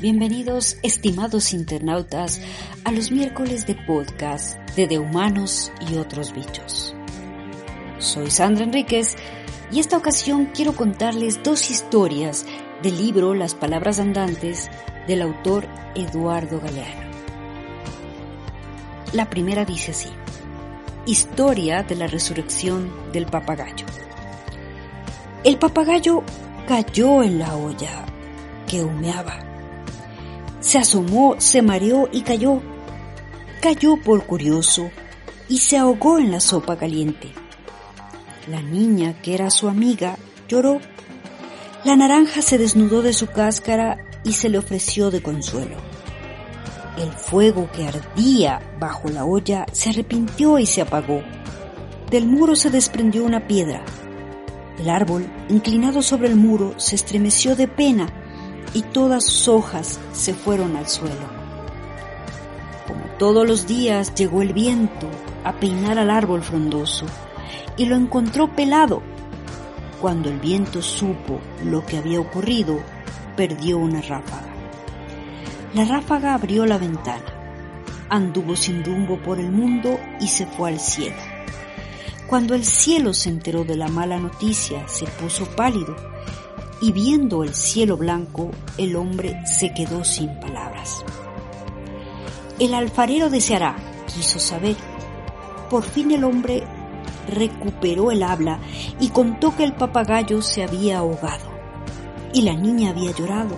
Bienvenidos, estimados internautas, a los miércoles de podcast de De Humanos y otros bichos. Soy Sandra Enríquez y esta ocasión quiero contarles dos historias del libro Las Palabras Andantes del autor Eduardo Galeano. La primera dice así, Historia de la resurrección del papagayo. El papagayo cayó en la olla que humeaba se asomó, se mareó y cayó. Cayó por curioso y se ahogó en la sopa caliente. La niña, que era su amiga, lloró. La naranja se desnudó de su cáscara y se le ofreció de consuelo. El fuego que ardía bajo la olla se arrepintió y se apagó. Del muro se desprendió una piedra. El árbol, inclinado sobre el muro, se estremeció de pena y todas sus hojas se fueron al suelo. Como todos los días llegó el viento a peinar al árbol frondoso y lo encontró pelado. Cuando el viento supo lo que había ocurrido, perdió una ráfaga. La ráfaga abrió la ventana, anduvo sin rumbo por el mundo y se fue al cielo. Cuando el cielo se enteró de la mala noticia, se puso pálido y viendo el cielo blanco, el hombre se quedó sin palabras. El alfarero deseará, quiso saber. Por fin el hombre recuperó el habla y contó que el papagayo se había ahogado, y la niña había llorado,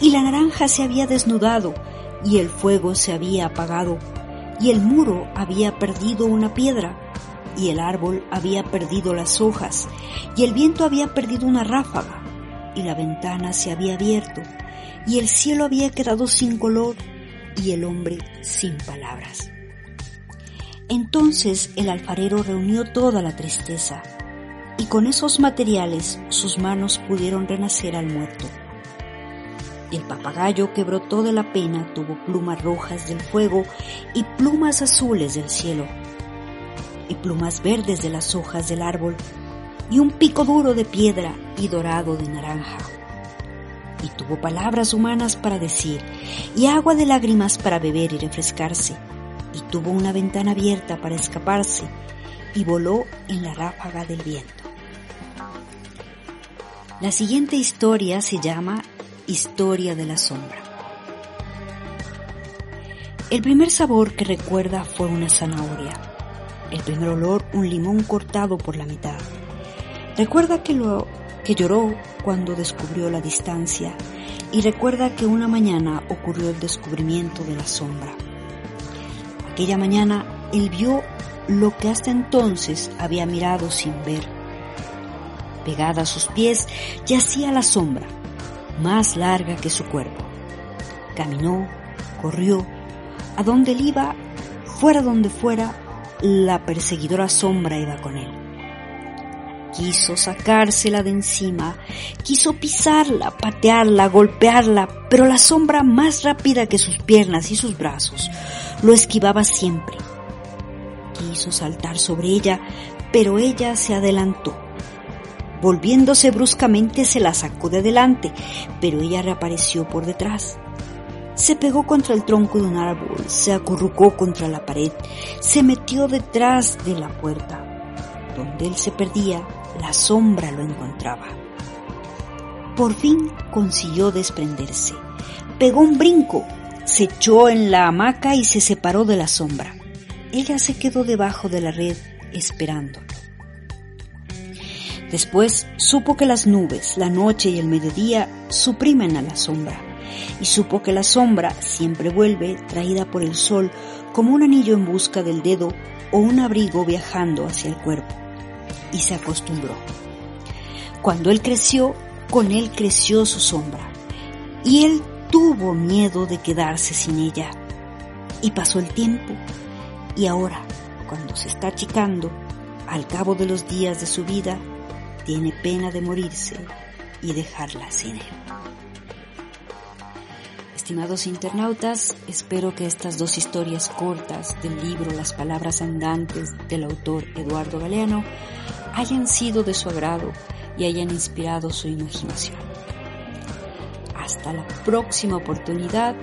y la naranja se había desnudado, y el fuego se había apagado, y el muro había perdido una piedra, y el árbol había perdido las hojas, y el viento había perdido una ráfaga, y la ventana se había abierto y el cielo había quedado sin color y el hombre sin palabras. Entonces el alfarero reunió toda la tristeza y con esos materiales sus manos pudieron renacer al muerto. El papagayo que brotó de la pena tuvo plumas rojas del fuego y plumas azules del cielo y plumas verdes de las hojas del árbol y un pico duro de piedra y dorado de naranja. Y tuvo palabras humanas para decir, y agua de lágrimas para beber y refrescarse, y tuvo una ventana abierta para escaparse, y voló en la ráfaga del viento. La siguiente historia se llama Historia de la Sombra. El primer sabor que recuerda fue una zanahoria. El primer olor un limón cortado por la mitad. Recuerda que, lo, que lloró cuando descubrió la distancia y recuerda que una mañana ocurrió el descubrimiento de la sombra. Aquella mañana él vio lo que hasta entonces había mirado sin ver. Pegada a sus pies yacía la sombra, más larga que su cuerpo. Caminó, corrió, a donde él iba, fuera donde fuera, la perseguidora sombra iba con él quiso sacársela de encima, quiso pisarla, patearla, golpearla, pero la sombra más rápida que sus piernas y sus brazos lo esquivaba siempre. Quiso saltar sobre ella, pero ella se adelantó. Volviéndose bruscamente se la sacó de delante, pero ella reapareció por detrás. Se pegó contra el tronco de un árbol, se acurrucó contra la pared, se metió detrás de la puerta. Donde él se perdía, la sombra lo encontraba. Por fin consiguió desprenderse. Pegó un brinco, se echó en la hamaca y se separó de la sombra. Ella se quedó debajo de la red esperándolo. Después supo que las nubes, la noche y el mediodía suprimen a la sombra, y supo que la sombra siempre vuelve traída por el sol como un anillo en busca del dedo o un abrigo viajando hacia el cuerpo y se acostumbró. Cuando él creció, con él creció su sombra y él tuvo miedo de quedarse sin ella. Y pasó el tiempo y ahora, cuando se está achicando, al cabo de los días de su vida, tiene pena de morirse y dejarla sin él. Estimados internautas, espero que estas dos historias cortas del libro Las Palabras Andantes del autor Eduardo Galeano hayan sido de su agrado y hayan inspirado su imaginación. hasta la próxima oportunidad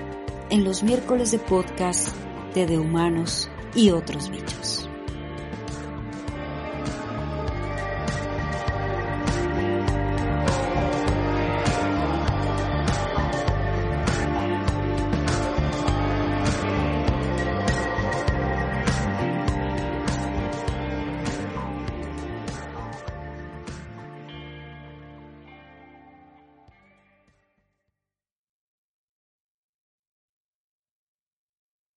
en los miércoles de podcast de De Humanos y otros bichos.